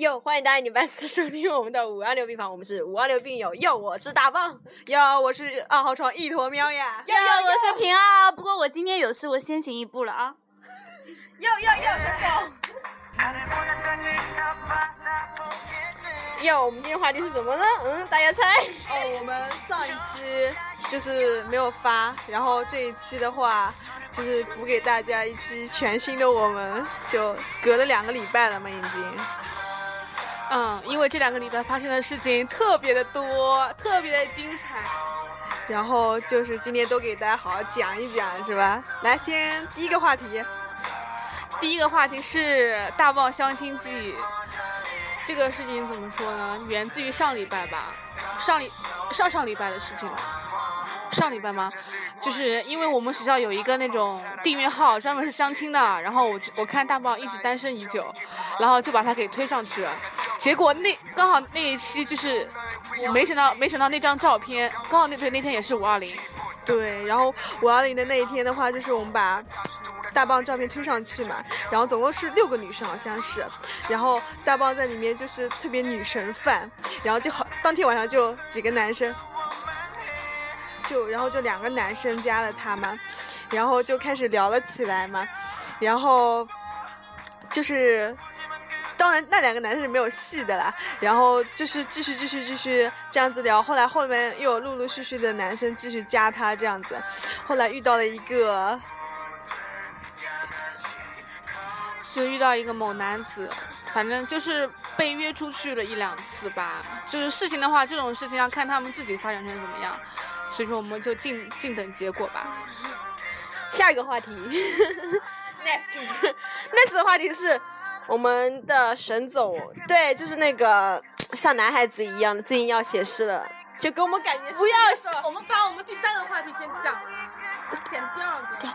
哟，欢迎大家礼拜四收听我们的五二六病房，我们是五二六病友。哟，我是大棒，哟，我是二号床一坨喵呀。哟哟，我是平啊，不过我今天有事，我先行一步了啊。哟哟哟，神狗。哟，我们今天话题是什么呢？嗯，大家猜。哦，我们上一期就是没有发，然后这一期的话，就是补给大家一期全新的我们，就隔了两个礼拜了嘛，已经。嗯，因为这两个礼拜发生的事情特别的多，特别的精彩。然后就是今天都给大家好好讲一讲，是吧？来，先第一个话题，第一个话题是大爆相亲记，这个事情怎么说呢？源自于上礼拜吧，上礼上上礼拜的事情了。上礼拜吗？就是因为我们学校有一个那种订阅号，专门是相亲的。然后我我看大棒一直单身已久，然后就把他给推上去了。结果那刚好那一期就是，没想到没想到那张照片刚好那对那天也是五二零，对，然后五二零的那一天的话，就是我们把大棒照片推上去嘛，然后总共是六个女生，好像是，然后大棒在里面就是特别女神范，然后就好当天晚上就几个男生，就然后就两个男生加了她嘛，然后就开始聊了起来嘛，然后就是。当然，那两个男生是没有戏的啦。然后就是继续、继续、继续这样子聊。后来后面又有陆陆续续的男生继续加她这样子。后来遇到了一个，就遇到一个某男子，反正就是被约出去了一两次吧。就是事情的话，这种事情要看他们自己发展成怎么样，所以说我们就静静等结果吧。下一个话题，next next 的话题是我们的沈总，对，就是那个像男孩子一样的，最近要写诗了，就给我们感觉不要我们把我们第三个话题先讲了，剪第二个。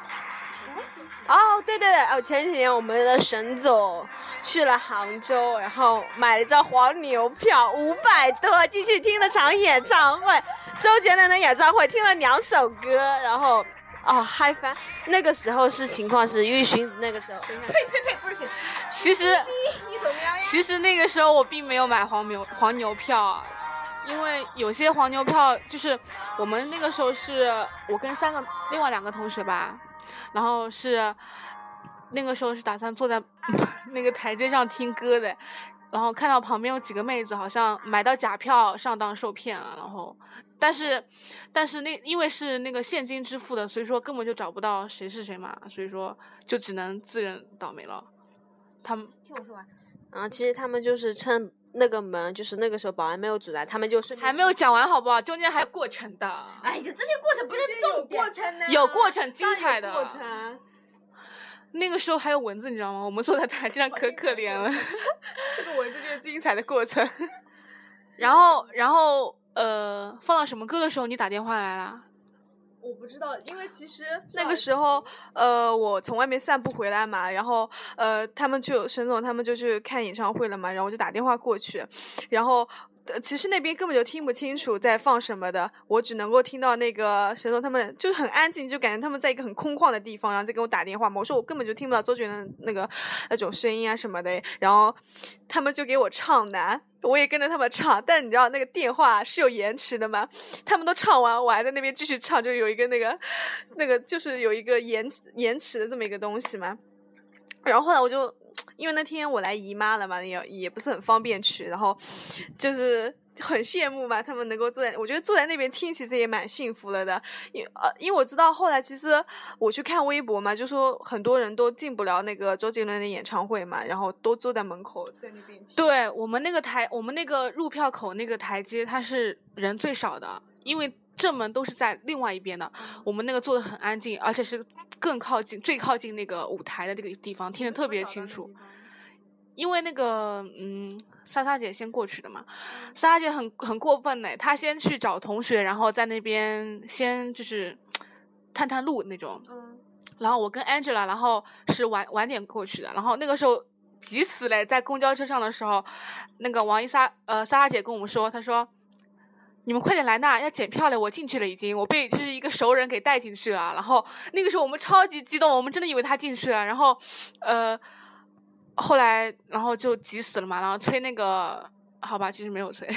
哦，对对对，哦，前几年我们的沈总去了杭州，然后买了张黄牛票，五百多进去听了场演唱会，周杰伦的演唱会，听了两首歌，然后哦嗨翻。那个时候是情况是，因为荀子那个时候，呸呸呸，不是荀子，其实。其实那个时候我并没有买黄牛黄牛票啊，因为有些黄牛票就是我们那个时候是我跟三个另外两个同学吧，然后是那个时候是打算坐在 那个台阶上听歌的，然后看到旁边有几个妹子好像买到假票上当受骗了，然后但是但是那因为是那个现金支付的，所以说根本就找不到谁是谁嘛，所以说就只能自认倒霉了。他们听我说完。然后其实他们就是趁那个门，就是那个时候保安没有阻拦，他们就顺还没有讲完好不好？中间还有过程的，哎呀，这些过程不是重点，过程呢有过程精彩的过程。那个时候还有蚊子，你知道吗？我们坐在台阶上可可怜了。这个蚊子就是精彩的过程。然后，然后，呃，放到什么歌的时候你打电话来了？我不知道，因为其实那个时候，呃，我从外面散步回来嘛，然后呃，他们就沈总他们就去看演唱会了嘛，然后我就打电话过去，然后。呃其实那边根本就听不清楚在放什么的，我只能够听到那个沈总他们就是很安静，就感觉他们在一个很空旷的地方，然后在给我打电话嘛。我说我根本就听不到周杰伦那个那种声音啊什么的，然后他们就给我唱呢，我也跟着他们唱，但你知道那个电话是有延迟的吗？他们都唱完，我还在那边继续唱，就有一个那个那个就是有一个延延迟的这么一个东西嘛。然后后来我就因为那天我来姨妈了嘛，也也不是很方便去，然后就是很羡慕嘛，他们能够坐在，我觉得坐在那边听其实也蛮幸福了的。因呃，因为我知道后来其实我去看微博嘛，就说很多人都进不了那个周杰伦的演唱会嘛，然后都坐在门口在那边听。对我们那个台，我们那个入票口那个台阶，它是人最少的，因为正门都是在另外一边的，我们那个坐的很安静，而且是更靠近、最靠近那个舞台的那个地方，听得特别清楚。因为那个，嗯，莎莎姐先过去的嘛，莎莎姐很很过分呢，她先去找同学，然后在那边先就是探探路那种。嗯，然后我跟 Angela，然后是晚晚点过去的，然后那个时候急死嘞，在公交车上的时候，那个王一莎呃莎莎姐跟我们说，她说你们快点来呐，要检票了，我进去了已经，我被就是一个熟人给带进去了，然后那个时候我们超级激动，我们真的以为他进去了，然后呃后来然后就急死了嘛，然后催那个好吧，其实没有催，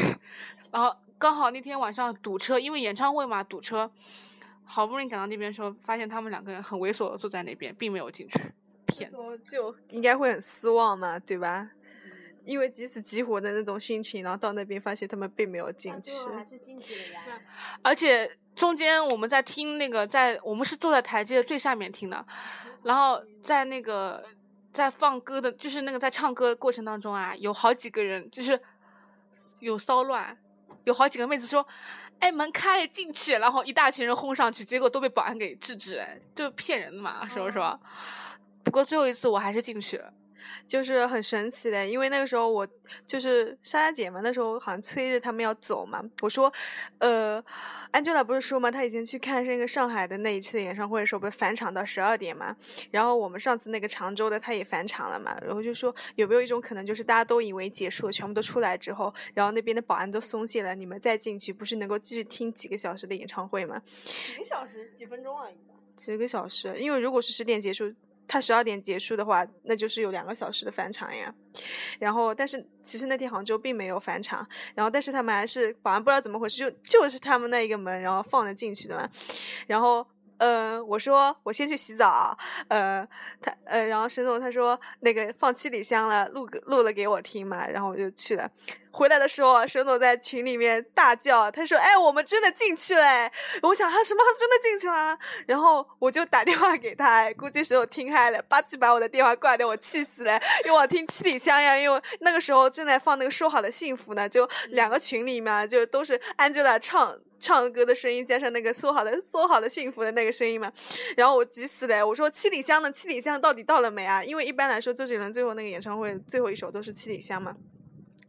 然后刚好那天晚上堵车，因为演唱会嘛堵车。好不容易赶到那边的时候，发现他们两个人很猥琐的坐在那边，并没有进去，骗子。说就应该会很失望嘛，对吧？因为急死急活的那种心情，然后到那边发现他们并没有进去。还是进去了呀。而且中间我们在听那个，在我们是坐在台阶的最下面听的，然后在那个在放歌的，就是那个在唱歌过程当中啊，有好几个人就是有骚乱，有好几个妹子说。哎，门开了，进去，然后一大群人轰上去，结果都被保安给制止，哎，就骗人的嘛，是不是？不过最后一次我还是进去了，就是很神奇的，因为那个时候我就是莎莎姐嘛那时候好像催着他们要走嘛，我说，呃，Angela 不是说嘛，她以前去看那个上海的那一次的演唱会的时候，不是返场到十二点嘛，然后我们上次那个常州的她也返场了嘛，然后就说有没有一种可能，就是大家都以为结束了，全部都出来之后，然后那边的保安都松懈了，你们再进去不是能够继续听几个小时的演唱会吗？几个小时，几分钟而已吧。几个小时，因为如果是十点结束。他十二点结束的话，那就是有两个小时的返场呀。然后，但是其实那天杭州并没有返场。然后，但是他们还是保安不知道怎么回事，就就是他们那一个门，然后放了进去的嘛。然后，嗯，我说我先去洗澡，呃，他呃，然后沈总他说那个放七里香了，录个录了给我听嘛。然后我就去了。回来的时候，沈总在群里面大叫，他说：“哎，我们真的进去了！”我想他什么真的进去了？然后我就打电话给他，估计沈总听嗨了，吧唧把我的电话挂掉，我气死了，因为我听七里香呀，因为那个时候正在放那个说好的幸福呢，就两个群里面就都是 Angela 唱唱歌的声音，加上那个说好的说好的幸福的那个声音嘛，然后我急死了，我说七里香呢？七里香到底到了没啊？因为一般来说周杰伦最后那个演唱会最后一首都是七里香嘛。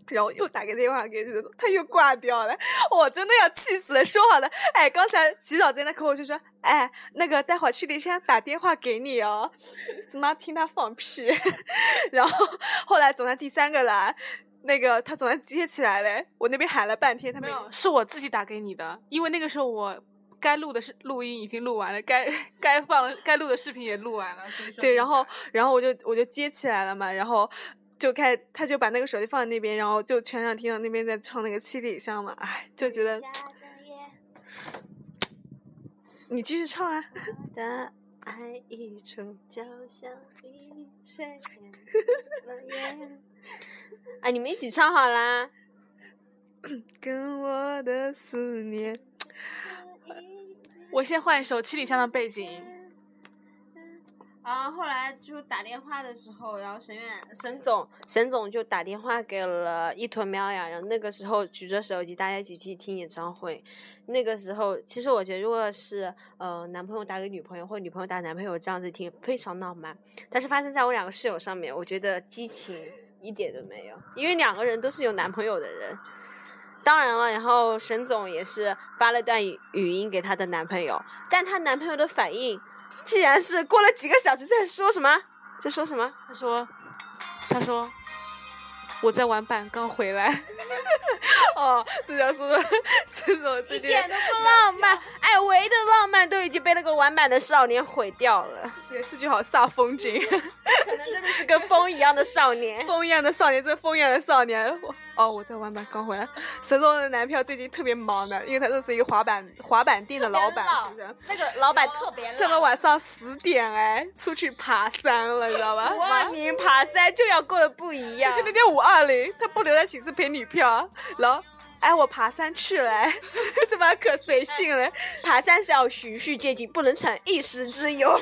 然后又打个电话给这个，他又挂掉了，我真的要气死了。说好的，哎，刚才洗澡间的客户就说，哎，那个待会儿七里香打电话给你哦，怎么听他放屁？然后后来总算第三个了，那个他总算接起来嘞，我那边喊了半天，他没有，是我自己打给你的，因为那个时候我该录的是录音已经录完了，该该放该录的视频也录完了，对，然后然后我就我就接起来了嘛，然后。就开，他就把那个手机放在那边，然后就全场听到那边在唱那个七里香嘛，哎，就觉得，你继续唱啊。的爱一出，就像一水哎，你们一起唱好啦。跟我的思念。我先换一首七里香的背景。然后后来就打电话的时候，然后沈远沈总沈总就打电话给了一坨喵呀，然后那个时候举着手机，大家一起去听演唱会。那个时候，其实我觉得，如果是呃男朋友打给女朋友，或者女朋友打男朋友这样子听，非常浪漫。但是发生在我两个室友上面，我觉得激情一点都没有，因为两个人都是有男朋友的人。当然了，然后沈总也是发了段语音给她的男朋友，但她男朋友的反应。竟然是过了几个小时，在说什么？在说什么？他说，他说，我在玩板，刚回来。哦，这叫说的，这种一点都不浪漫。哎，唯一的浪漫都已经被那个玩板的少年毁掉了。对，这句好煞风景。可能真的是跟风一样的少年，风一样的少年，这风一样的少年。哦，我在玩板刚回来。沈总的男票最近特别忙的，因为他认识一个滑板滑板店的老板，是不是？那个老板特别他们晚上十点哎，出去爬山了，你知道吧？五二零爬山就要过得不一样。就那天五二零，他不留在寝室陪女票，然后哎，我爬山去了，怎么可随性了？爬山是要循序渐进，不能逞一时之勇。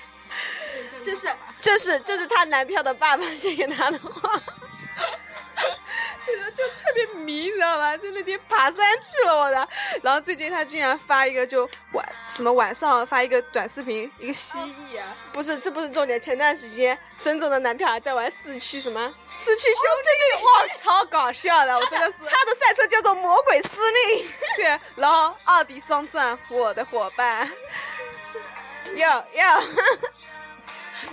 这是这是这是她男票的爸爸写给她的话。就就特别别迷，你知道吗？在那天爬山去了，我的。然后最近他竟然发一个就晚什么晚上发一个短视频，一个蜥蜴啊，不是，这不是重点。前段时间沈总的男票还在玩四驱什么四驱兄弟，哇，超搞笑的，我真的是。他的赛车叫做魔鬼司令，对，然后奥迪双钻，我的伙伴，要要。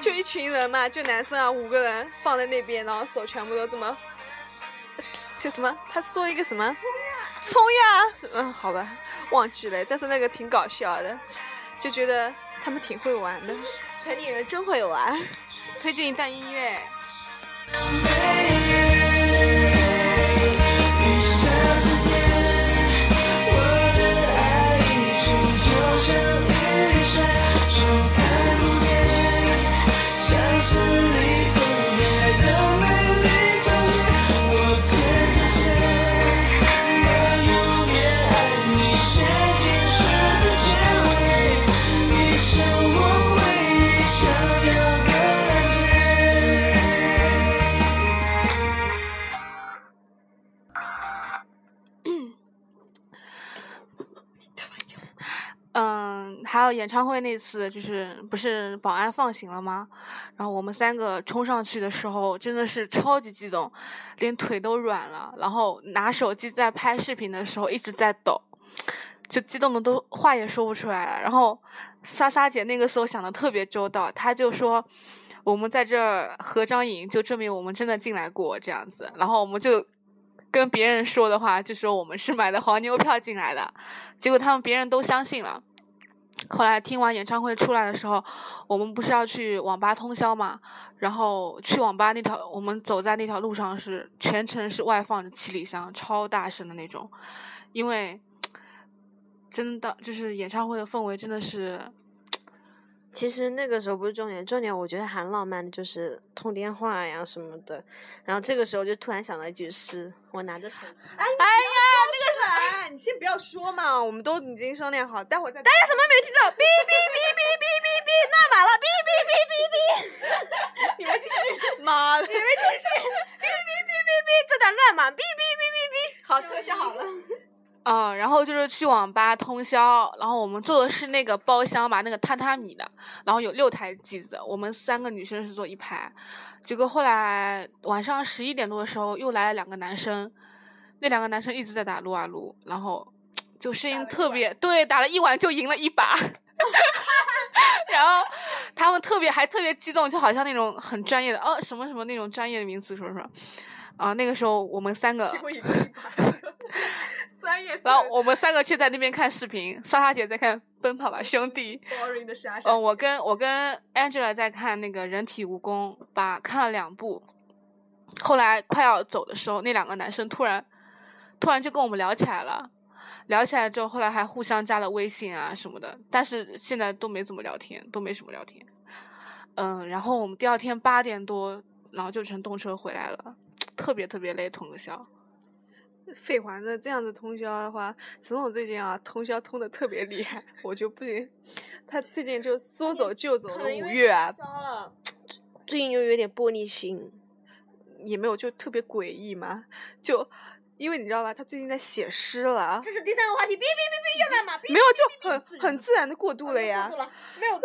就一群人嘛，就男生啊，五个人放在那边，然后手全部都这么，就什么？他说一个什么？冲呀！冲呀！嗯，好吧，忘记了，但是那个挺搞笑的，就觉得他们挺会玩的，城里人真会玩。推荐一段音乐。嗯，还有演唱会那次，就是不是保安放行了吗？然后我们三个冲上去的时候，真的是超级激动，连腿都软了。然后拿手机在拍视频的时候一直在抖，就激动的都话也说不出来了。然后莎莎姐那个时候想的特别周到，她就说我们在这儿合张影，就证明我们真的进来过这样子。然后我们就。跟别人说的话，就说我们是买的黄牛票进来的，结果他们别人都相信了。后来听完演唱会出来的时候，我们不是要去网吧通宵嘛？然后去网吧那条，我们走在那条路上是全程是外放着七里香，超大声的那种，因为真的就是演唱会的氛围真的是。其实那个时候不是重点，重点我觉得很浪漫的就是通电话呀什么的。然后这个时候就突然想到一句诗，我拿着手机。哎呀，那个啥，你先不要说嘛，我们都已经商量好，待会儿再。大家什么没有听到？哔哔哔哔哔哔哔，那满了，哔哔哔哔哔。你们继续，妈的，你们继续，哔哔哔哔哔，这段乱码，哔哔哔哔哔。好，特效好了。嗯，然后就是去网吧通宵，然后我们坐的是那个包厢吧，那个榻榻米的，然后有六台机子，我们三个女生是坐一排，结果后来晚上十一点多的时候又来了两个男生，那两个男生一直在打撸啊撸，然后就声音特别。对，打了一晚就赢了一把，然后他们特别还特别激动，就好像那种很专业的哦什么什么那种专业的名词说说，啊那个时候我们三个。然后我们三个却在那边看视频，莎莎姐在看《奔跑吧兄弟》，嗯，我跟我跟 Angela 在看那个人体蜈蚣，把看了两部。后来快要走的时候，那两个男生突然突然就跟我们聊起来了，聊起来之后，后来还互相加了微信啊什么的，但是现在都没怎么聊天，都没什么聊天。嗯，然后我们第二天八点多，然后就乘动车回来了，特别特别累，通个宵。废话，那这样子通宵的话，陈总最近啊通宵通的特别厉害，我就不行。他最近就说走就走的五月啊，最近又有点玻璃心，也没有就特别诡异嘛，就。因为你知道吧，他最近在写诗了。这是第三个话题，别别别别，又在嘛？没有，就很很自然的过渡了呀。没有。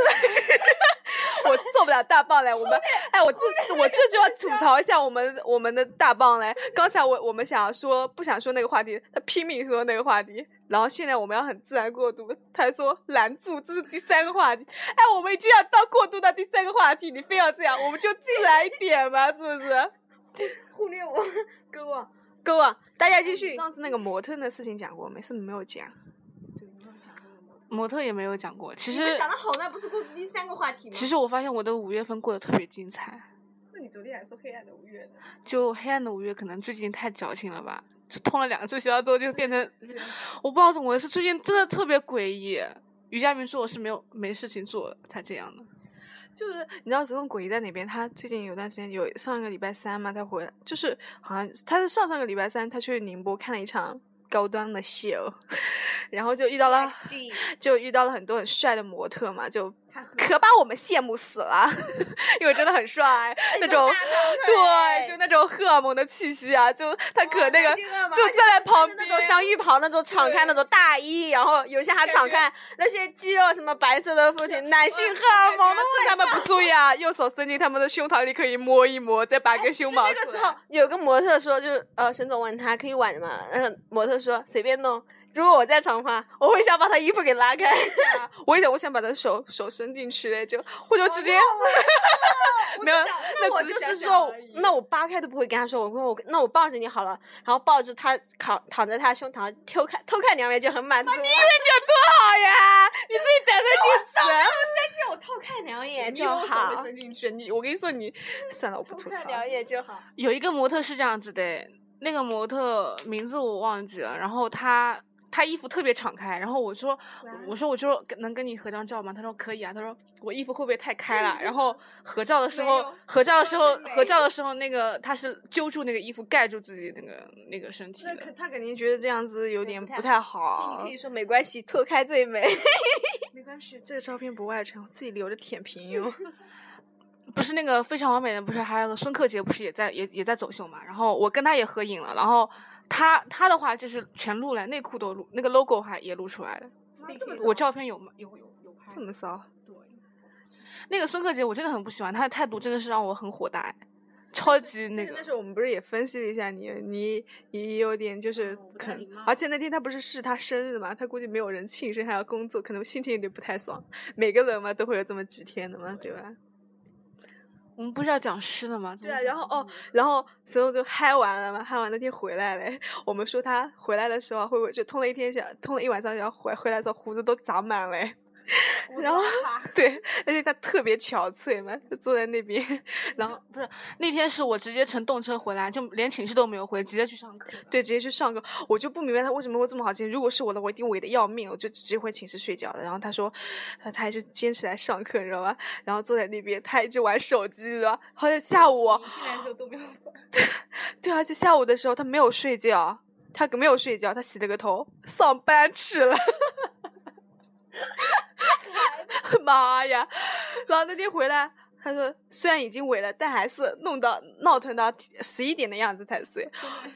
大棒嘞！我们，哎，我这我这就要吐槽一下我们我们的大棒嘞。刚才我我们想要说不想说那个话题，他拼命说那个话题，然后现在我们要很自然过渡，他说拦住，这是第三个话题。哎，我们已经要到过渡到第三个话题，你非要这样，我们就自然一点嘛，是不是？忽略我，哥啊。够啊！大家继续。上次那个模特的事情讲过没？是没有讲。模特也没有讲过。其实讲的好，那不是过第三个话题吗？其实我发现我的五月份过得特别精彩。那你昨天还说黑暗的五月呢？就黑暗的五月，可能最近太矫情了吧？就通了两次宵之后，就变成我不知道怎么回事。最近真的特别诡异。于佳明说我是没有没事情做才这样的。就是你知道这种诡异在哪边？他最近有段时间有上一个礼拜三嘛，他回来就是好像他是上上个礼拜三他去宁波看了一场高端的 秀，然后就遇到了就遇到了很多很帅的模特嘛，就可把我们羡慕死了，因为真的很帅，那种对，就那种荷尔蒙的气息啊，就他可那个就站在旁边那种像浴袍那种敞开那种大衣，然后有些还敞开那些肌肉什么白色的腹肌，男性荷尔蒙的趁他们不注意啊，右手伸进他们的胸膛里可以摸一摸，再拔根胸毛出来。那个时候有个模特说，就是呃，沈总问他可以挽吗？嗯，模特说随便弄。如果我在场的话，我会想把他衣服给拉开。我也想，我想把他手手伸进去嘞，就我就直接 没有。那我就是说，那我扒开都不会跟他说，我说我那我抱着你好了，然后抱着他躺躺在他胸膛偷看偷看两眼就很满足。你以为你有多好呀？你自己胆子 去死！伸进我偷看两眼就好。伸进去，你我跟你说，你算了，我不吐槽。看两眼就好。有一个模特是这样子的，那个模特名字我忘记了，然后他。他衣服特别敞开，然后我说，我说，我说能跟你合张照吗？他说可以啊。他说我衣服会不会太开了？然后合照的时候，合照的时候，合照的时候，那个他是揪住那个衣服盖住自己那个那个身体的。他肯定觉得这样子有点不太好。你可以说没关系，脱开最美。没关系，这个照片不外传，我自己留着舔屏用。不是那个非常完美的，不是还有个孙克杰，不是也在也也在走秀嘛？然后我跟他也合影了，然后。他他的话就是全录了，内裤都录，那个 logo 还也录出来了。我照片有吗？有有有拍。这么骚？对。那个孙克杰，我真的很不喜欢他的态度，真的是让我很火大，超级那个。那时候我们不是也分析了一下你，你也有点就是可，而且那天他不是是他生日嘛，他估计没有人庆生，还要工作，可能心情有点不太爽。每个人嘛都会有这么几天的嘛，对吧？我们不是要讲诗的吗？对啊，然后哦，然后所以就嗨完了嘛，嗨完那天回来嘞。我们说他回来的时候会不会就通了一天宵，通了一晚上然后，回回来的时候胡子都长满了。然后对，而且他特别憔悴嘛，就坐在那边。然后不是那天是我直接乘动车回来，就连寝室都没有回，直接去上课。对，直接去上课。我就不明白他为什么会这么好心。如果是我的，我一定萎的要命，我就直接回寝室睡觉了。然后他说，他还是坚持来上课，你知道吧？然后坐在那边，他一直玩手机，知道吧？好像下午，对对，而且下午的时候他没有睡觉，他没有睡觉，他洗了个头，上班去了。妈呀！然后那天回来，他说虽然已经萎了，但还是弄到闹腾到十一点的样子才睡。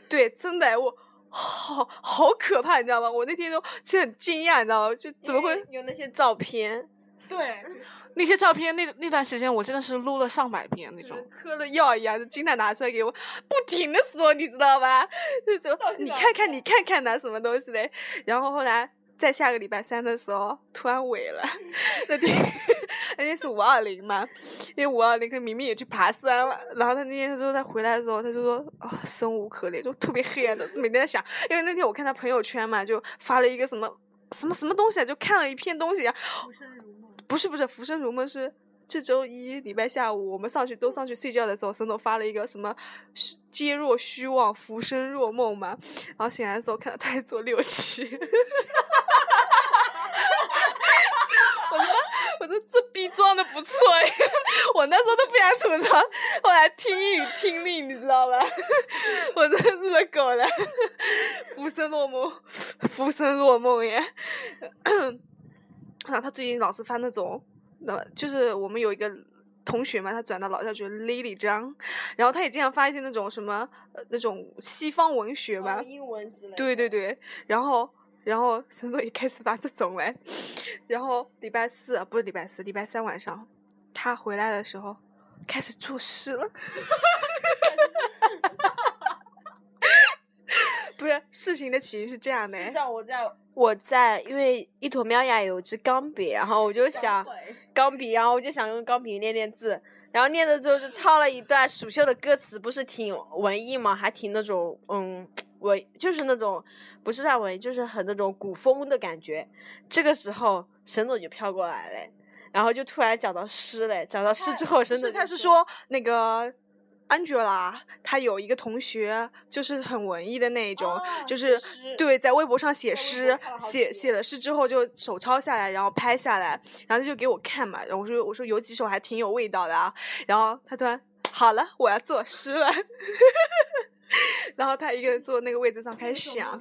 对，真的，我好好可怕，你知道吗？我那天都其实很惊讶，你知道吗？就怎么会有那些照片？对，那些照片，那那段时间我真的是撸了上百遍那种，嗑了药一样，就经常拿出来给我不停的说，你知道吧？就你看看，你看看拿什么东西嘞？然后后来。在下个礼拜三的时候，突然萎了。那天那天是五二零嘛，因为五二零跟明明也去爬山了。然后他那天他说他回来的时候，他就说啊，生无可恋，就特别黑暗的，每天在想。因为那天我看他朋友圈嘛，就发了一个什么什么什么东西啊，就看了一篇东西啊。浮生如梦。不是不是，浮生如梦是。这周一礼拜下午，我们上去都上去睡觉的时候，沈总发了一个什么“皆若虚妄，浮生若梦”嘛。然后醒来的时候看到他在做六七，我说这逼装的不错哎，我那时候都不想吐槽，后来听英语听力，你知道吧？我真是个狗了，浮生若梦，浮生若梦耶。然后他最近老是发那种。那就是我们有一个同学嘛，他转到老校去 Lily 张，然后他也经常发一些那种什么那种西方文学嘛，英文之类。对对对，然后然后陈总也开始发这种嘞，然后礼拜四不是礼拜四，礼拜三晚上他回来的时候开始作诗了，不是事情的起因是这样的，是在我在。我在，因为一坨喵呀有支钢笔，然后我就想钢笔，然后我就想用钢笔练练字，然后练了之后就抄了一段蜀绣的歌词，不是挺文艺嘛，还挺那种嗯文，就是那种不是太文艺，就是很那种古风的感觉。这个时候沈总就飘过来了，然后就突然讲到诗嘞，讲到诗之后，沈总他是说那个。Angela，她有一个同学，就是很文艺的那一种，就是对，在微博上写诗，写写了诗之后就手抄下来，然后拍下来，然后他就给我看嘛，然后我说我说有几首还挺有味道的啊，然后他突然好了，我要作诗了，然后他一个人坐那个位置上开始想，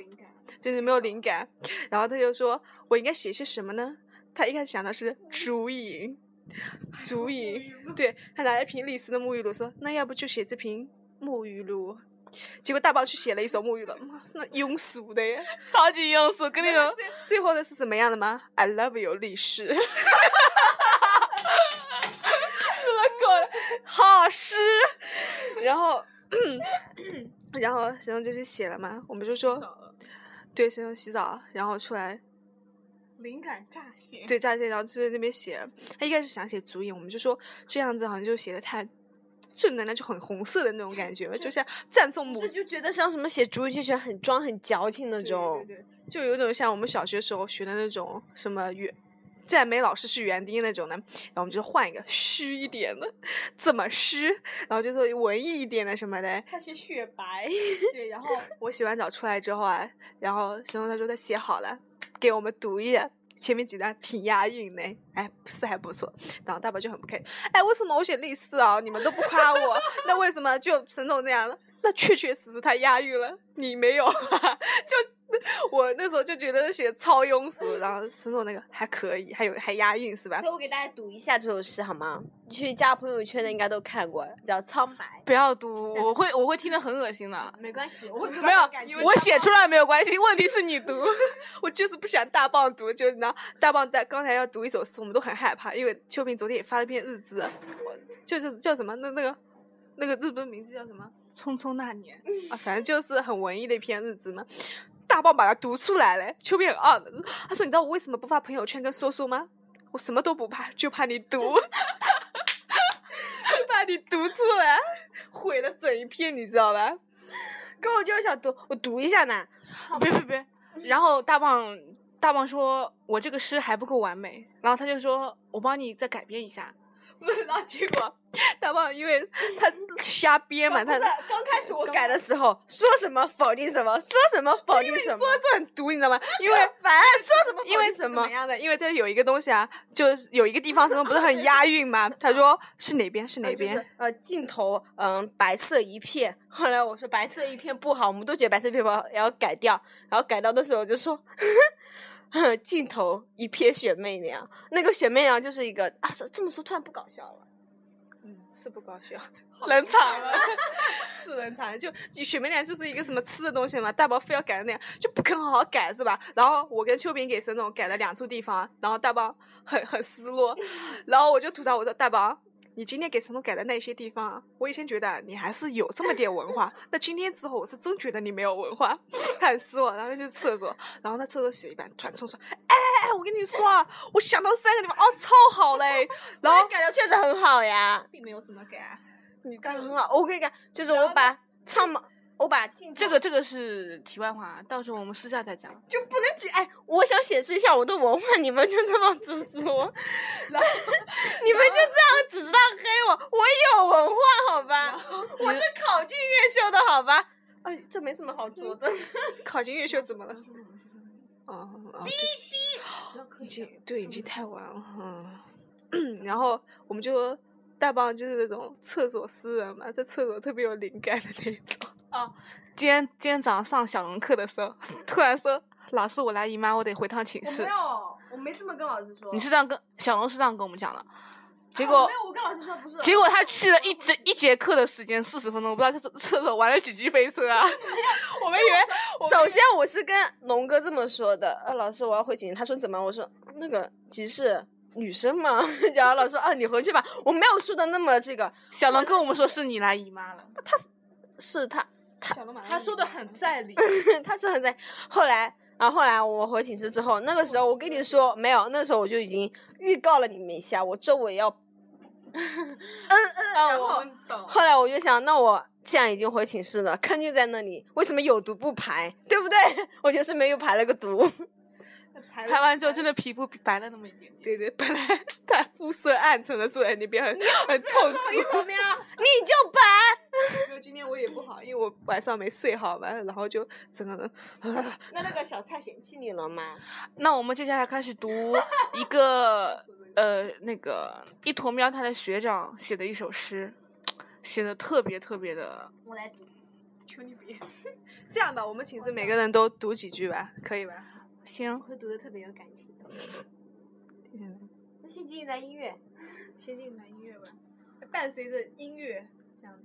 就是没有灵感，然后他就说我应该写些什么呢？他一开始想的是竹影。足 影，对他拿了一瓶丽思的沐浴露，说那要不就写这瓶沐浴露。结果大宝去写了一首沐浴露，妈，那庸俗的耶！超级庸俗，跟那种最最后的是怎么样的吗？I love you，历史。什么狗？好诗。然后，然后沈总就去写了嘛，我们就说，对，沈总洗澡，然后出来，灵感乍现。对，乍现，然后就在那边写。他一开始想写足影，我们就说这样子好像就写的太正能量，就很红色的那种感觉，就像赞颂母这就觉得像什么写主语就喜欢很装很矫情那种。对对对，就有种像我们小学时候学的那种什么园赞美老师是园丁那种的，然后我们就换一个虚一点的，怎么虚？然后就说文艺一点的什么的。他是雪白，对，然后 我洗完澡出来之后啊，然后沈总他说他写好了，给我们读一下。前面几段挺押韵的，哎，是还不错。然后大宝就很不开心，哎，为什么我写类似啊？你们都不夸我，那为什么就沈总这样了？那确确实实他押韵了，你没有啊？就我那时候就觉得写超庸俗，然后沈总那个还可以，还有还押韵是吧所以？我给大家读一下这首诗好吗？去加朋友圈的应该都看过，叫《苍白不要读，我会我会听得很恶心的 》。。没关系，我会没有，我写出来没有关系，问题是你读。我就是不想大棒读，就那大棒在刚才要读一首诗，我们都很害怕，因为秋萍昨天也发了篇日志，我就是叫什么那那个那个日本名字叫什么？匆匆那年，啊，反正就是很文艺的一篇日志嘛。大棒把它读出来了，秋萍很傲的，他说：“你知道我为什么不发朋友圈跟说说吗？我什么都不怕，就怕你读，就怕你读出来，毁了整一篇，你知道吧？可我就是想读，我读一下呢。别别别。然后大棒大棒说：“我这个诗还不够完美。”然后他就说：“我帮你再改编一下。然后结果大棒因为他瞎编嘛，他刚开始我改的时候说什么否定什么，说什么否定什么，说这很毒，你知道吗？因为 反正说什么因为什么怎。样的？因为这有一个东西啊，就是有一个地方什么不是很押韵吗？他说是哪边是哪边？就是呃，镜头嗯白色一片。后来我说白色一片不好，我们都觉得白色一片不好，然后改掉。然后改到的时候我就说，镜头一瞥雪媚娘。那个雪媚娘就是一个啊，这这么说突然不搞笑了。嗯，是不搞笑 冷场了，是冷场。就雪媚娘就是一个什么吃的东西嘛，大宝非要改的那样，就不肯好好改是吧？然后我跟秋萍给沈总改了两处地方，然后大宝很很失落，然后我就吐槽我说大宝。你今天给陈总改的那些地方啊，我以前觉得你还是有这么点文化，那今天之后我是真觉得你没有文化，他很失望，然后就去厕所，然后他厕所洗一半，突然冲出来，哎哎哎，我跟你说啊，我想到三个地方，哦，超好嘞，然后改的确实很好呀，并没有什么改啊，你改的很好。我可以改，就是我把苍毛，我把镜这个这个是题外话，到时候我们私下再讲。就不能解。哎，我想显示一下我的文化，你们就这么阻止我，然后 你们就这样只知道黑我，我有文化好吧？我是考进越秀的好吧？哎，这没什么好做的。考进越秀怎么了？哦，哔哔，已经对，已经太晚了，嗯。然后我们就大棒就是那种厕所诗人嘛，在厕所特别有灵感的那种。今天今天早上上小龙课的时候，突然说老师我来姨妈，我得回趟寝室。没有，我没这么跟老师说你是这样跟小龙是这样跟我们讲的，结果啊没有，我跟老师说不是。结果他去了一节一节课的时间四十分钟，我不知道他厕厕所玩了几局飞车啊！我们以为首先我是跟龙哥这么说的，呃，老师我要回寝室，他说怎么？我说那个集市女生嘛，然后老师说啊你回去吧，我没有说的那么这个，小龙跟我们说是你来姨妈了，他是他 他说的很在理。他是很在后来。然后后来我回寝室之后，那个时候我跟你说没有，那时候我就已经预告了你们一下，我周围要，嗯嗯，然后。后来我就想，那我既然已经回寝室了，坑就在那里，为什么有毒不排，对不对？我就是没有排了个毒。排完之后真的皮肤白了那么一点点。对对，本来他肤色暗沉的坐在那边很很臭。你怎么样？你就白。因为今天我也不好，因为我晚上没睡好嘛，然后就整个人。那那个小蔡嫌弃你了吗？那我们接下来开始读一个 呃那个一坨喵他的学长写的一首诗，写的特别特别的。我来读。求你别。这样吧，我们寝室每个人都读几句吧，可以吧？行，会读的特别有感情。那先进一段音乐。先进一段音乐吧，伴随着音乐这样子。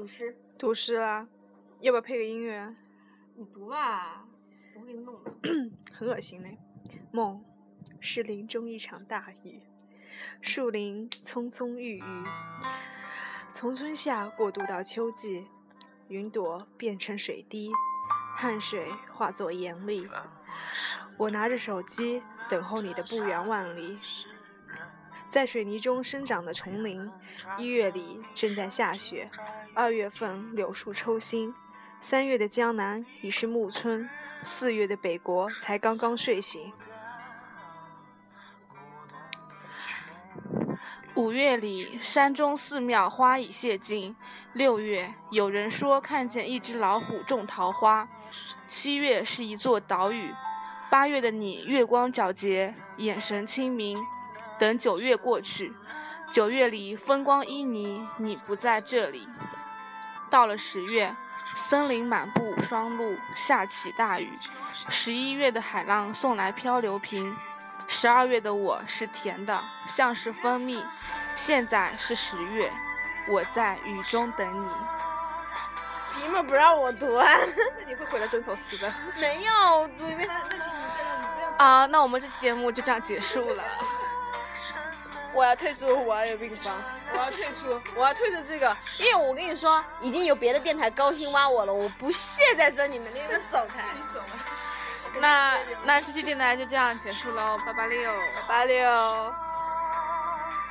读诗，读诗啦，要不要配个音乐啊？你读吧，我给你弄的。很恶心呢。梦是林中一场大雨，树林葱葱郁郁，从春夏过渡到秋季，云朵变成水滴，汗水化作盐粒。我拿着手机等候你的不远万里，在水泥中生长的丛林，一月里正在下雪，二月份柳树抽新，三月的江南已是暮春，四月的北国才刚刚睡醒。五月里，山中寺庙花已谢尽；六月，有人说看见一只老虎种桃花；七月是一座岛屿；八月的你，月光皎洁，眼神清明。等九月过去，九月里风光旖旎，你不在这里。到了十月，森林满布霜露，下起大雨。十一月的海浪送来漂流瓶。十二月的我是甜的，像是蜂蜜。现在是十月，我在雨中等你。凭什么不让我读啊？那你会回来整首诗的？没有，读一遍。那是，你这样，你这样，啊，那我们这期节目就这样结束了。我要退出我要有病房，我要退出，我要退出这个，因为我跟你说，已经有别的电台高薪挖我了，我不屑在这里面，你们走开。你走了。那那这期电台就这样结束喽，八八六。八八六。